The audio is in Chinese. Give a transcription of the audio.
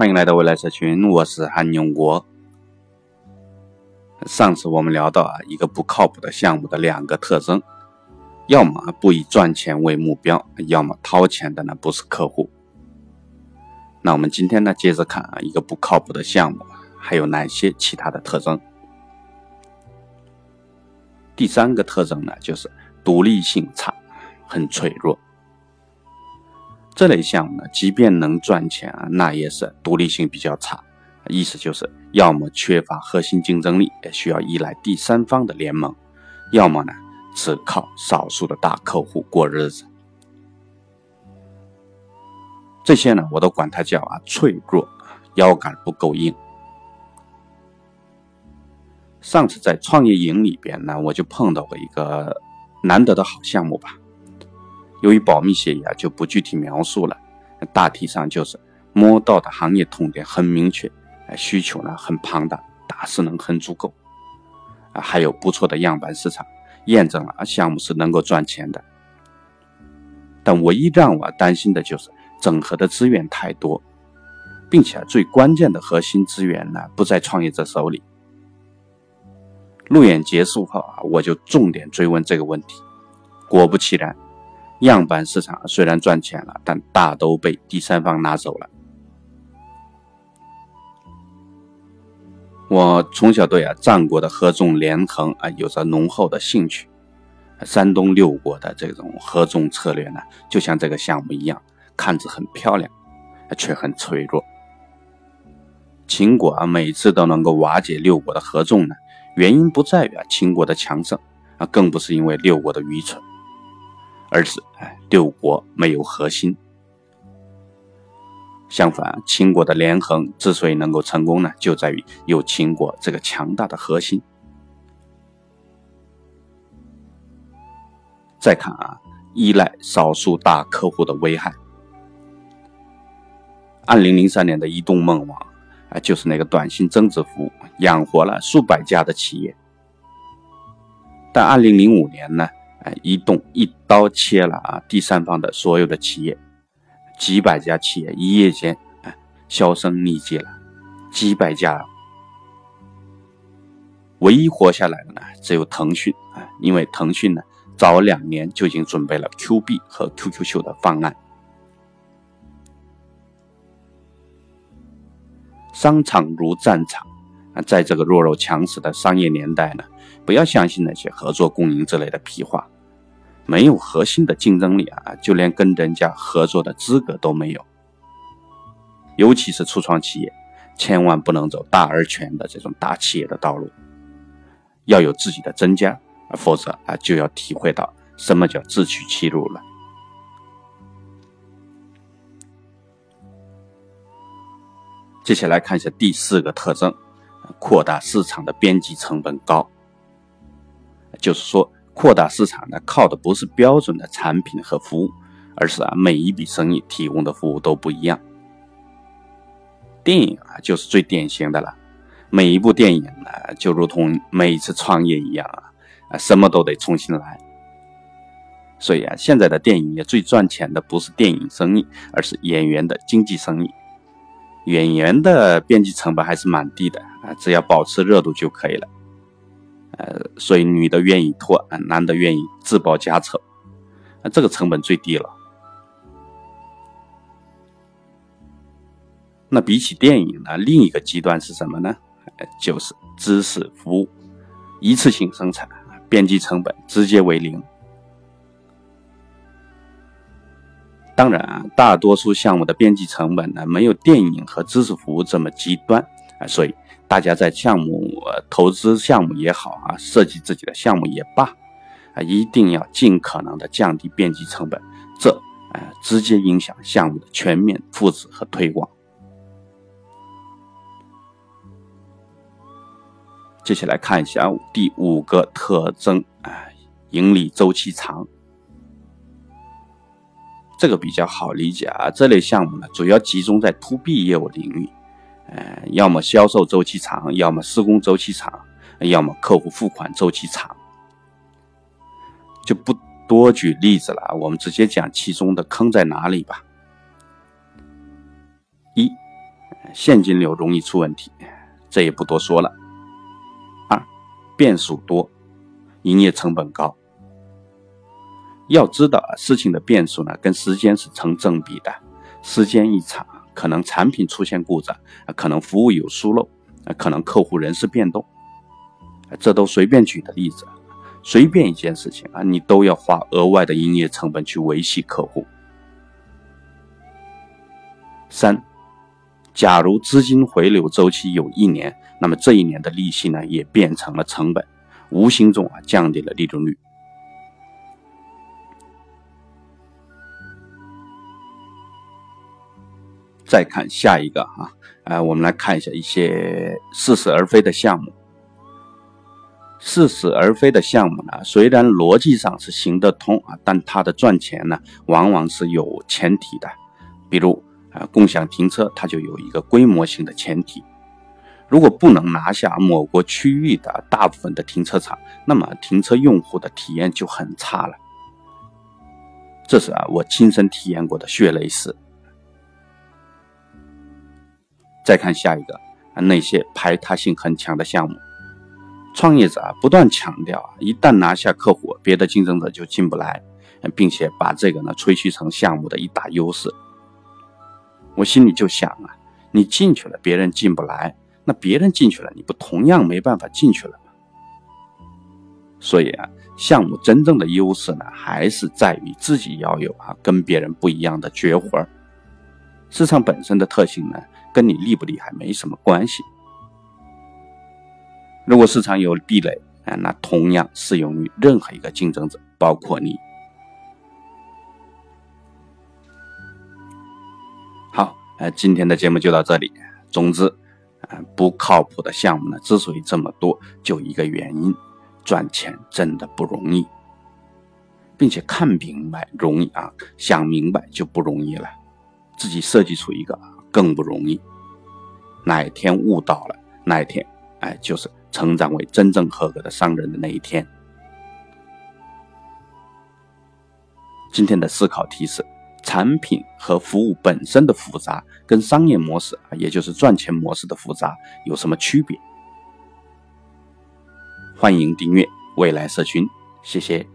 欢迎来到未来社群，我是韩永国。上次我们聊到啊，一个不靠谱的项目的两个特征，要么不以赚钱为目标，要么掏钱的呢不是客户。那我们今天呢，接着看啊，一个不靠谱的项目还有哪些其他的特征？第三个特征呢，就是独立性差，很脆弱。这类项目呢，即便能赚钱啊，那也是独立性比较差，意思就是要么缺乏核心竞争力，也需要依赖第三方的联盟；要么呢，只靠少数的大客户过日子。这些呢，我都管它叫啊脆弱，腰杆不够硬。上次在创业营里边呢，我就碰到过一个难得的好项目吧。由于保密协议啊，就不具体描述了。大体上就是摸到的行业痛点很明确，需求呢很庞大，打势能很足够，啊，还有不错的样板市场，验证了项目是能够赚钱的。但唯一让我担心的就是整合的资源太多，并且最关键的核心资源呢不在创业者手里。路演结束后啊，我就重点追问这个问题，果不其然。样板市场虽然赚钱了，但大都被第三方拿走了。我从小对啊战国的合纵连横啊有着浓厚的兴趣。山东六国的这种合纵策略呢，就像这个项目一样，看着很漂亮，却很脆弱。秦国啊每次都能够瓦解六国的合纵呢，原因不在于啊秦国的强盛啊，更不是因为六国的愚蠢。而是哎，六国没有核心。相反，秦国的连横之所以能够成功呢，就在于有秦国这个强大的核心。再看啊，依赖少数大客户的危害。二零零三年的移动梦网啊，就是那个短信增值服务，养活了数百家的企业。但二零零五年呢？哎，移动一刀切了啊！第三方的所有的企业，几百家企业一夜间哎销声匿迹了，几百家，唯一活下来的呢只有腾讯啊，因为腾讯呢早两年就已经准备了 Q 币和 QQ 秀的方案。商场如战场啊，在这个弱肉强食的商业年代呢。不要相信那些合作共赢之类的屁话，没有核心的竞争力啊，就连跟人家合作的资格都没有。尤其是初创企业，千万不能走大而全的这种大企业的道路，要有自己的真家，否则啊就要体会到什么叫自取其辱了。接下来看一下第四个特征：扩大市场的边际成本高。就是说，扩大市场呢，靠的不是标准的产品和服务，而是啊，每一笔生意提供的服务都不一样。电影啊，就是最典型的了。每一部电影呢，就如同每一次创业一样啊，啊，什么都得重新来。所以啊，现在的电影业最赚钱的不是电影生意，而是演员的经济生意。演员的边际成本还是蛮低的啊，只要保持热度就可以了。呃，所以女的愿意拖，男的愿意自报家丑，啊，这个成本最低了。那比起电影呢，另一个极端是什么呢？就是知识服务，一次性生产，边际成本直接为零。当然啊，大多数项目的边际成本呢，没有电影和知识服务这么极端啊，所以。大家在项目投资项目也好啊，设计自己的项目也罢，啊，一定要尽可能的降低边际成本，这啊直接影响项目的全面复制和推广。接下来看一下第五个特征啊，盈利周期长，这个比较好理解啊，这类项目呢主要集中在 to B 业务领域。呃，要么销售周期长，要么施工周期长，要么客户付款周期长，就不多举例子了。我们直接讲其中的坑在哪里吧。一，现金流容易出问题，这也不多说了。二，变数多，营业成本高。要知道，事情的变数呢，跟时间是成正比的。时间一长，可能产品出现故障，啊可能服务有疏漏，啊可能客户人事变动，这都随便举的例子。随便一件事情啊，你都要花额外的营业成本去维系客户。三，假如资金回流周期有一年，那么这一年的利息呢，也变成了成本，无形中啊降低了利润率。再看下一个哈，呃，我们来看一下一些似是而非的项目。似是而非的项目呢，虽然逻辑上是行得通啊，但它的赚钱呢，往往是有前提的。比如啊，共享停车，它就有一个规模性的前提。如果不能拿下某个区域的大部分的停车场，那么停车用户的体验就很差了。这是啊，我亲身体验过的血泪史。再看下一个啊，那些排他性很强的项目，创业者啊不断强调啊，一旦拿下客户，别的竞争者就进不来，并且把这个呢吹嘘成项目的一大优势。我心里就想啊，你进去了，别人进不来，那别人进去了，你不同样没办法进去了吗？所以啊，项目真正的优势呢，还是在于自己要有啊跟别人不一样的绝活。市场本身的特性呢？跟你厉不厉害没什么关系。如果市场有壁垒，啊，那同样适用于任何一个竞争者，包括你。好，呃，今天的节目就到这里。总之，啊，不靠谱的项目呢，之所以这么多，就一个原因，赚钱真的不容易，并且看明白容易啊，想明白就不容易了。自己设计出一个。更不容易，哪一天悟到了，那一天，哎，就是成长为真正合格的商人的那一天。今天的思考提示：产品和服务本身的复杂，跟商业模式啊，也就是赚钱模式的复杂有什么区别？欢迎订阅未来社群，谢谢。